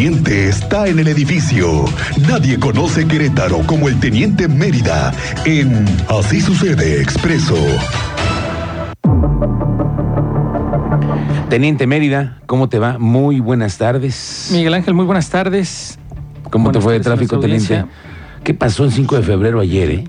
teniente está en el edificio. Nadie conoce Querétaro como el teniente Mérida en Así sucede expreso. Teniente Mérida, ¿cómo te va? Muy buenas tardes. Miguel Ángel, muy buenas tardes. ¿Cómo te fue de tráfico, teniente? ¿Qué pasó el 5 de febrero ayer, eh?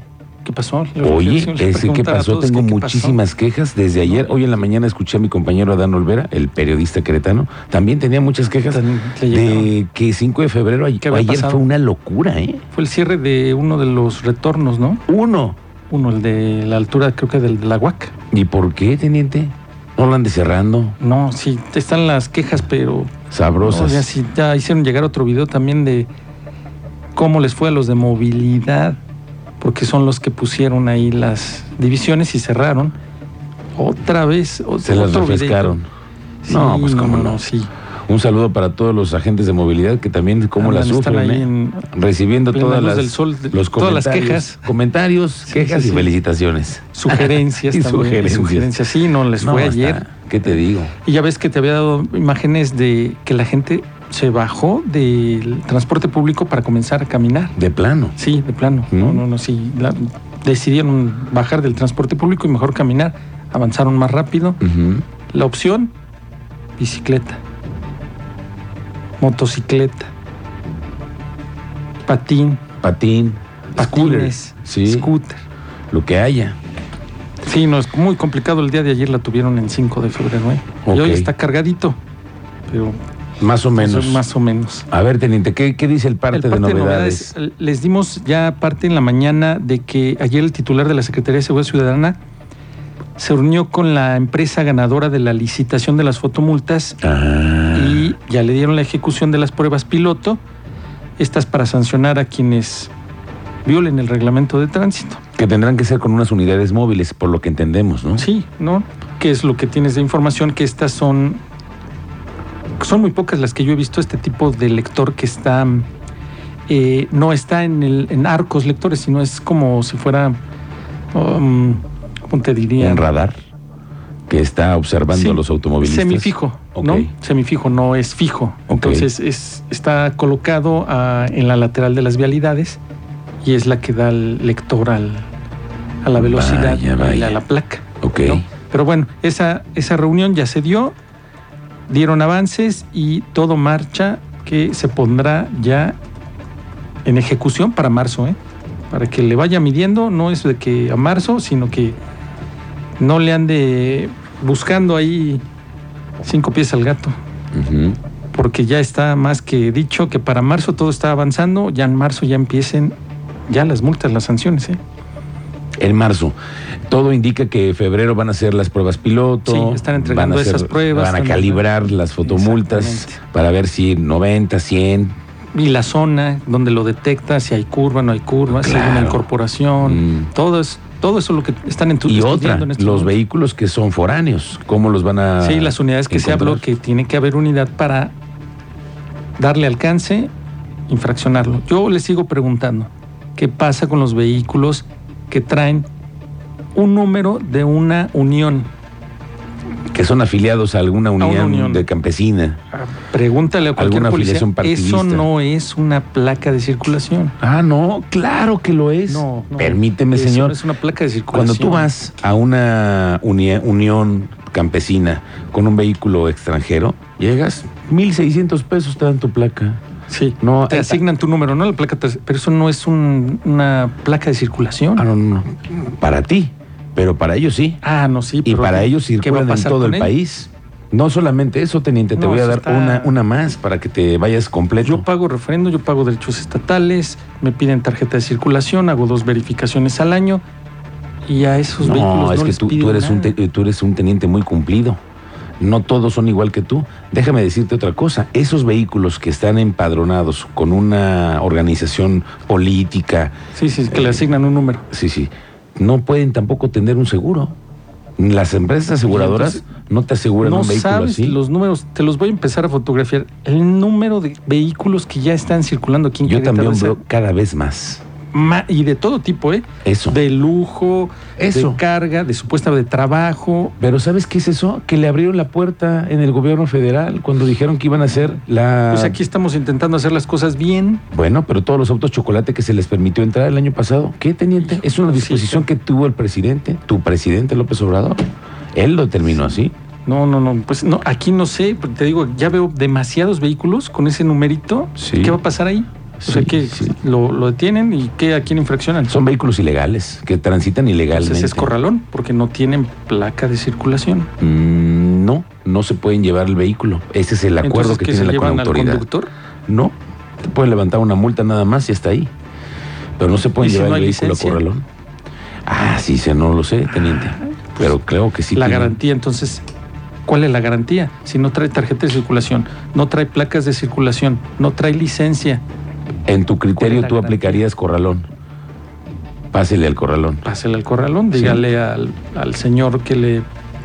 ¿Qué pasó? Oye, ese ¿qué preguntar a pasó? todos Tengo que pasó. muchísimas quejas desde ayer. Hoy en la mañana escuché a mi compañero Adán Olvera, el periodista queretano. También tenía muchas quejas de que 5 de febrero ay- ¿Qué había ayer pasado? fue una locura, ¿eh? Fue el cierre de uno de los retornos, ¿no? Uno. Uno, el de la altura, creo que del de la Huaca. ¿Y por qué, teniente? No lo ande cerrando. No, sí, están las quejas, pero. Sabrosas. No, ya, sí, ya hicieron llegar otro video también de cómo les fue a los de movilidad, porque son los que pusieron ahí las divisiones y cerraron. Otra vez, o- Se las otro refrescaron. Sí, No, pues, cómo no. sí. Un saludo para todos los agentes de movilidad que también cómo la Andan, están sufren, ahí ¿eh? en- recibiendo todas las, del sol, de- los todas las quejas. comentarios, Sí, quejas sí, y felicitaciones. Sugerencias Y también. sugerencias. sugerencias. Sí, no, les No, fue ayer. ¿Qué te digo? Y ya ves que te había dado imágenes de que la gente se bajó del transporte público para comenzar a caminar. De plano. Sí, de plano. ¿Mm? No, no, no, sí. La- decidieron bajar del transporte público y mejor caminar. Avanzaron más rápido. La opción, bicicleta, motocicleta, patín, Patín, scooter, patines, sí, scooter. lo que haya. Sí, no, es muy complicado. El día de ayer la tuvieron en 5 de febrero. ¿eh? Y hoy está cargadito, pero Más o menos. más o menos. A ver, teniente, ¿qué, qué dice el parte, El parte de novedades? eh, Les dimos ya parte en la mañana de que ayer el titular de la Secretaría de Seguridad Ciudadana se reunió con la empresa ganadora de la licitación de las fotomultas Ah, y ya le dieron la ejecución de las pruebas piloto, estas para sancionar a quienes violen el reglamento de tránsito. que tendrán que ser con unas unidades móviles, por lo que entendemos, ¿no? Sí, ¿no? ¿Qué es lo que tienes de información? Que estas son. Son muy pocas las que yo he visto este tipo de lector que está. eh, no está en, el, en arcos lectores, sino es como si fuera. um, ¿Cómo te diría? Un radar que está observando Sí, a los automovilistas. Semifijo, ¿no? Ok. Semifijo, no es fijo. Entonces es, está colocado ah, en la lateral de las vialidades y es la que da el lector al, a la velocidad Vaya, y a la placa. Ok. ¿no? Pero bueno, esa, esa reunión ya se dio, dieron avances y todo marcha que se pondrá ya en ejecución para marzo, ¿eh? Para que le vaya midiendo, no es de que a marzo, sino que no le ande buscando ahí cinco pies al gato, porque ya está más que dicho que para marzo todo está avanzando, ya en marzo ya empiecen ya las multas, las sanciones, ¿eh? En marzo. Todo indica que febrero van a hacer las pruebas piloto. Sí, están entregando van a hacer- esas pruebas, Van a calibrar las fotomultas para ver si 90, 100. Y la zona donde lo detecta, si hay curva, no hay curva, si hay una Claro. incorporación, Mm. todo, es, todo eso es lo que están en tu Y otra, en este los momento. vehículos que son foráneos, ¿cómo los van a Sí, las unidades que se habló, que tiene que haber unidad para darle alcance, infraccionarlo. Yo le sigo preguntando, ¿qué pasa con los vehículos que traen un número de una unión? que son afiliados a alguna unión, unión. de campesina. Pregúntale a cualquier Alguna policía. afiliación partidista. Eso no es una placa de circulación. Ah, no, claro que lo es. No, no. Permíteme, Eso señor. no es una placa de Cuando circulación. tú vas a una uni- unión campesina con un vehículo extranjero, llegas, 1.600 pesos te dan tu placa. Sí, No, te asignan tu número, no la placa, pero eso no es un- una placa de circulación. Ah, no, no, no. Para ti, pero para ellos sí. Ah, no, sí. Y pero para ¿qué- ellos circulan en todo el país. No solamente eso, teniente, te No, voy a dar está- una, una más para que te vayas completo. Yo pago refrendo, yo pago derechos estatales, me piden tarjeta de circulación, hago dos verificaciones al año y a esos vehículos no, no es que tú, eres un nada. tú eres un teniente muy cumplido. No todos son igual que tú. Déjame decirte otra cosa. Esos vehículos que están empadronados con una organización política, Sí, sí, que le asignan un número. sí, sí, no pueden tampoco tener un seguro. Las empresas aseguradoras entonces, no te aseguran No un vehículo sabes así. los números, te los voy a empezar a fotografiar. El número de vehículos que ya están circulando aquí en Yo Querétaro también veo cada vez más. Y de todo tipo, ¿eh? Eso. De lujo, Eso. de carga, de supuesta de trabajo. Pero ¿sabes qué es eso? Que le abrieron la puerta en el gobierno federal cuando dijeron que iban a hacer la... Pues aquí estamos intentando hacer las cosas bien. Bueno, pero todos los autos chocolate que se les permitió entrar el año pasado, ¿qué, teniente? Es una disposición sí. que tuvo el presidente, tu presidente López Obrador. Él lo terminó así. No, no, no, pues no, aquí no sé, te digo, ya veo demasiados vehículos con ese numerito. Sí. ¿Qué va a pasar ahí? O sea, que sí. lo, lo detienen y ¿qué, a quién infraccionan? Son vehículos ilegales que transitan ilegalmente. Entonces es corralón, porque no tienen placa de circulación. Mm, no, no se pueden llevar el vehículo. Ese es el acuerdo Entonces, que ¿qué tiene la llevan la al autoridad. conductor? No, te pueden levantar una multa nada más y está ahí. Pero no se pueden ¿Y si llevar no el vehículo licencia? a corralón. Ah, sí, se no lo sé, teniente. Pero creo que sí. la garantía, entonces, ¿cuál es la garantía? Si no trae tarjeta de circulación, no trae placas de circulación, no trae licencia, En tu ¿Cuál criterio tú garantía? aplicarías corralón. Pásele al corralón. pásele al corralón, Sí. dígale al, al señor que le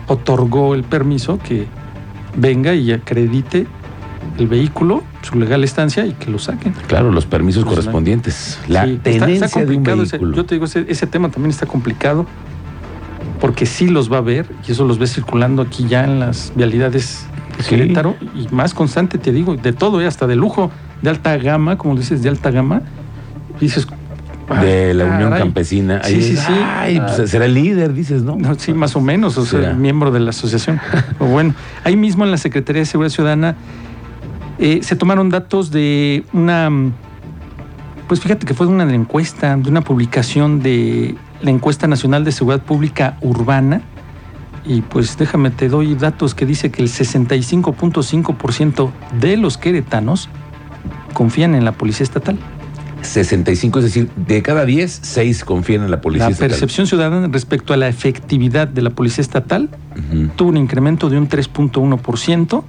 otorgó el permiso que venga y acredite el vehículo, su legal estancia y que lo saquen. Claro, los permisos Pues, correspondientes. La Sí, está- está tenencia de un complicado ese- vehículo. yo te digo, ese, ese tema también está complicado porque sí los va a ver y eso los ve circulando aquí ya en las vialidades de Sí. Querétaro y más constante, te digo, de todo, eh, hasta de lujo, de alta gama, como dices, de alta gama. Dices, de la "Ah, Unión caray". Campesina. Sí, Ahí sí, es, sí. Ay, pues, será el líder, dices, ¿no? No, sí, más o menos, o sea, Será. miembro de la asociación. O bueno, ahí mismo en la Secretaría de Seguridad Ciudadana eh, se tomaron datos de una, pues fíjate que fue de una encuesta, de una publicación de la encuesta nacional de seguridad pública urbana. Y pues déjame, te doy datos que dice que el 65.5% de los queretanos confían en la policía estatal. 65, es decir, de cada 10, 6 confían en la policía. La estatal. percepción ciudadana respecto a la efectividad de la policía estatal tuvo un incremento de un 3.1%,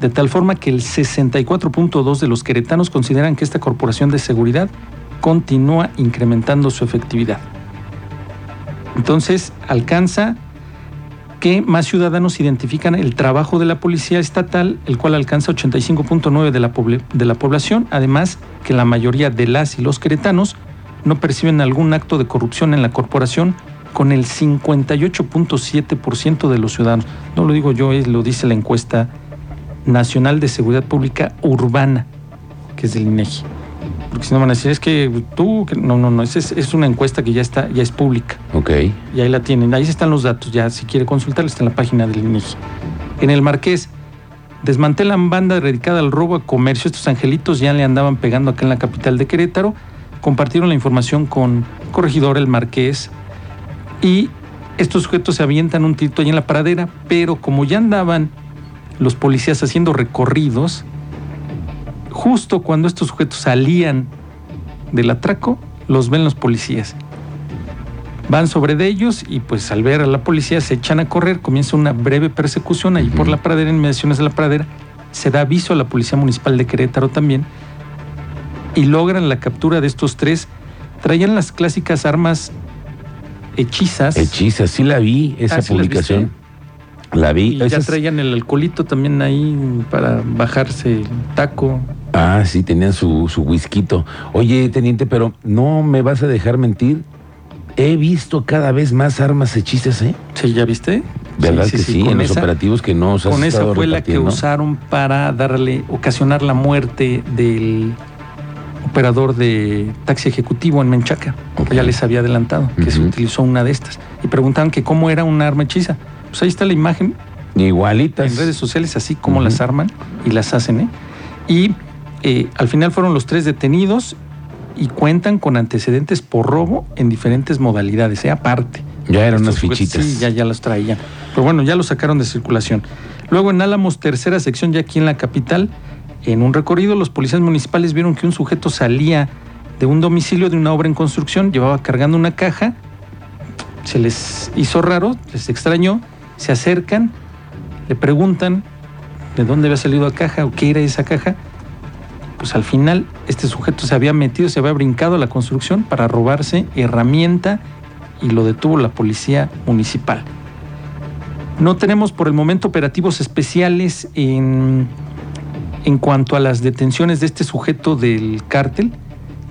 de tal forma que el 64.2% de los queretanos consideran que esta corporación de seguridad continúa incrementando su efectividad. Entonces, alcanza que más ciudadanos identifican el trabajo de la policía estatal, el cual alcanza 85.9% de la, de la población, además que la mayoría de las y los queretanos no perciben algún acto de corrupción en la corporación, con el 58.7% de los ciudadanos. No lo digo yo, lo dice la encuesta nacional de seguridad pública urbana, que es del INEGI. Porque si no van a decir, es que tú, que- no, no, no, es, es- una encuesta que ya está, ya es pública. Ok. Y ahí la tienen, ahí están los datos, ya si quiere consultarla está en la página del INEGI. En el Marqués, desmantelan banda dedicada al robo a comercio. Estos angelitos ya le andaban pegando acá en la capital de Querétaro. Compartieron la información con Corregidor el Marqués y estos sujetos se avientan un tirito ahí en la pradera, pero como ya andaban los policías haciendo recorridos, justo cuando estos sujetos salían del atraco, los ven los policías van sobre de ellos y pues al ver a la policía se echan a correr, comienza una breve persecución ahí por la pradera, en inmediaciones de la pradera, se da aviso a la Policía Municipal de Querétaro también y logran la captura de estos tres. Traían las clásicas armas hechizas Hechiza, sí la vi, esa Ah, ¿sí las publicación. La y vi. ya traían el alcoholito también ahí para bajarse el taco. Ah, sí, tenían su, su whisky. Oye, teniente, pero no me vas a dejar mentir. He visto cada vez más armas hechizas, ¿eh? Sí, ¿ya viste? ¿Verdad que sí? con En los esa- operativos que nos has Con esa fue la que usaron para darle, ocasionar la muerte del operador de taxi ejecutivo en Menchaca. Ya les había adelantado que se utilizó una de estas. Y preguntaban que cómo era una arma hechiza. Pues ahí está la imagen Igualitas. en redes sociales, así como las arman y las hacen. ¿eh? Y eh, al final fueron los tres detenidos y cuentan con antecedentes por robo en diferentes modalidades, ¿eh? aparte. Ya eran unas fichitas. Sí, ya, ya los traían. Pero bueno, ya los sacaron de circulación. Luego en Álamos, tercera sección, ya aquí en la capital, en un recorrido, los policías municipales vieron que un sujeto salía de un domicilio de una obra en construcción, llevaba cargando una caja, se les hizo raro, les extrañó, se acercan, le preguntan de dónde había salido la caja o qué era esa caja. Pues al final este sujeto se había metido, se había brincado a la construcción para robarse herramienta y lo detuvo la policía municipal. No tenemos por el momento operativos especiales en, en cuanto a las detenciones de este sujeto del cártel.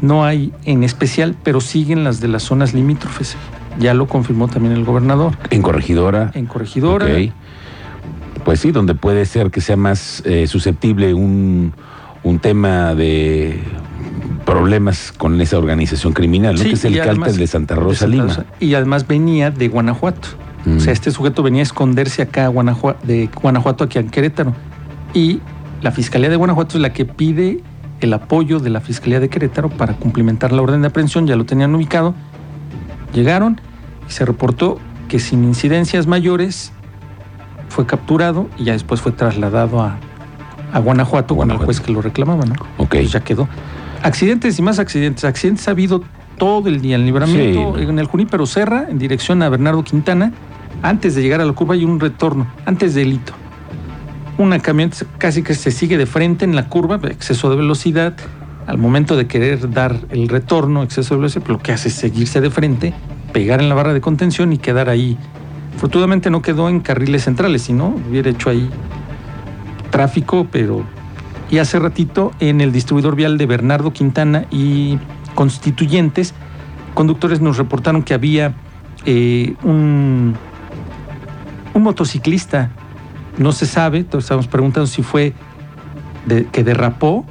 No hay en especial, pero siguen las de las zonas limítrofes. Ya lo confirmó también el gobernador. En corregidora. En corregidora. Ok. Pues sí, donde puede ser que sea más eh, susceptible un, un tema de problemas con esa organización criminal, ¿no? Sí, que es el cártel además- de Santa de Rosa Santa Lima. Y además venía de Guanajuato. Mm. O sea, este sujeto venía a esconderse acá a de Guanajuato aquí en Querétaro. Y la Fiscalía de Guanajuato es la que pide el apoyo de la Fiscalía de Querétaro para cumplimentar la orden de aprehensión. Ya lo tenían ubicado. Llegaron y se reportó que sin incidencias mayores fue capturado y ya después fue trasladado a, a Guanajuato, con el juez que lo reclamaba, ¿no? Ok. Pues ya quedó. Accidentes y más accidentes. Accidentes ha habido todo el día. El libramiento Sí. en el Junípero Serra, en dirección a Bernardo Quintana. Antes de llegar a la curva hay un retorno, antes del hito. Una camioneta casi que se sigue de frente en la curva, exceso de velocidad. Al momento de querer dar el retorno, exceso de velocidad, lo que hace es seguirse de frente, pegar en la barra de contención y quedar ahí. Afortunadamente no quedó en carriles centrales, sino hubiera hecho ahí tráfico, pero y hace ratito en el distribuidor vial de Bernardo Quintana y Constituyentes, conductores nos reportaron que había eh, un, un motociclista, no se sabe, entonces estamos preguntando si fue de- que derrapó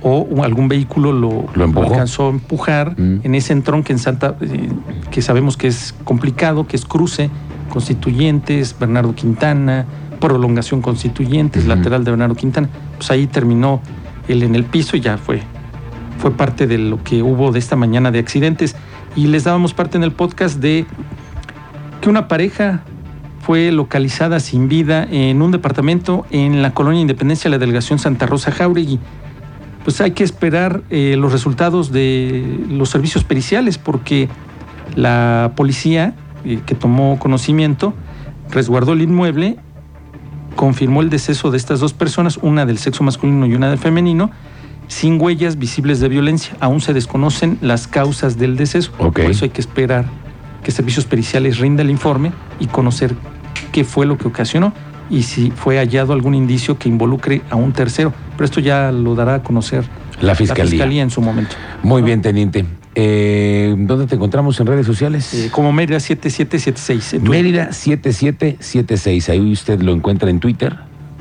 o algún vehículo lo, alcanzó a empujar Mm. en ese entronque en Santa, eh, que sabemos que es complicado, que es cruce, Constituyentes, Bernardo Quintana, prolongación Constituyentes, Ujú. lateral de Bernardo Quintana. Pues ahí terminó él en el piso y ya fue, fue parte de lo que hubo de esta mañana de accidentes. Y les dábamos parte en el podcast de que una pareja fue localizada sin vida en un departamento en la colonia Independencia, la delegación Santa Rosa Jauregui. Pues hay que esperar eh, los resultados de los servicios periciales porque la policía eh, que tomó conocimiento resguardó el inmueble, confirmó el deceso de estas dos personas, una del sexo masculino y una del femenino, sin huellas visibles de violencia. Aún se desconocen las causas del deceso. Por eso hay que esperar que servicios periciales rinda el informe y conocer qué fue lo que ocasionó y si fue hallado algún indicio que involucre a un tercero. Pero esto ya lo dará a conocer La fiscalía. la fiscalía en su momento. Muy bien, teniente. Eh, ¿Dónde te encontramos en redes sociales? Eh, como Mérida 7776. en Twitter. Mérida 7776. Ahí usted lo encuentra en Twitter,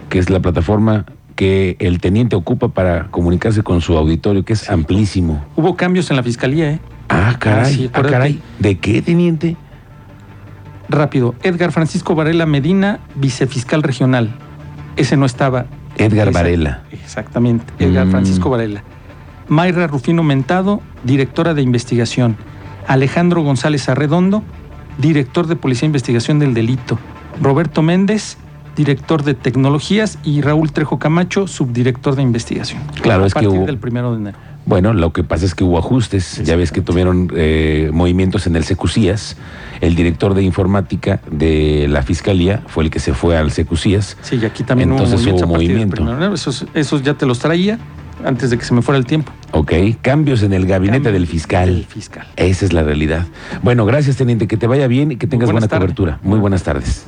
que es la plataforma que el teniente ocupa para comunicarse con su auditorio, que es amplísimo. Hubo cambios en la fiscalía, ¿eh? Ah, caray. Ah, sí, ah, caray. ¿De qué, teniente? Rápido. Edgar Francisco Varela Medina, vicefiscal regional. Ese no estaba. Edgar Varela. Exactamente. Edgar Mm. Francisco Varela. Mayra Rufino Mentado, directora de investigación. Alejandro González Arredondo, director de Policía e Investigación del Delito. Roberto Méndez, director de Tecnologías. Y Raúl Trejo Camacho, subdirector de investigación. Claro, a es que partir hubo- del primero de enero. Bueno, lo que pasa es que hubo ajustes. Ya ves que tuvieron eh, movimientos en el Secucías. El director de informática de la fiscalía fue el que se fue al Secucías. Sí, y aquí también Entonces hubo hubo movimiento. Esos, esos ya te los traía antes de que se me fuera el tiempo. Ok, cambios en el gabinete Cambio del fiscal. del fiscal. Esa es la realidad. Bueno, gracias, teniente. Que te vaya bien y que tengas buena cobertura. Muy buenas tardes.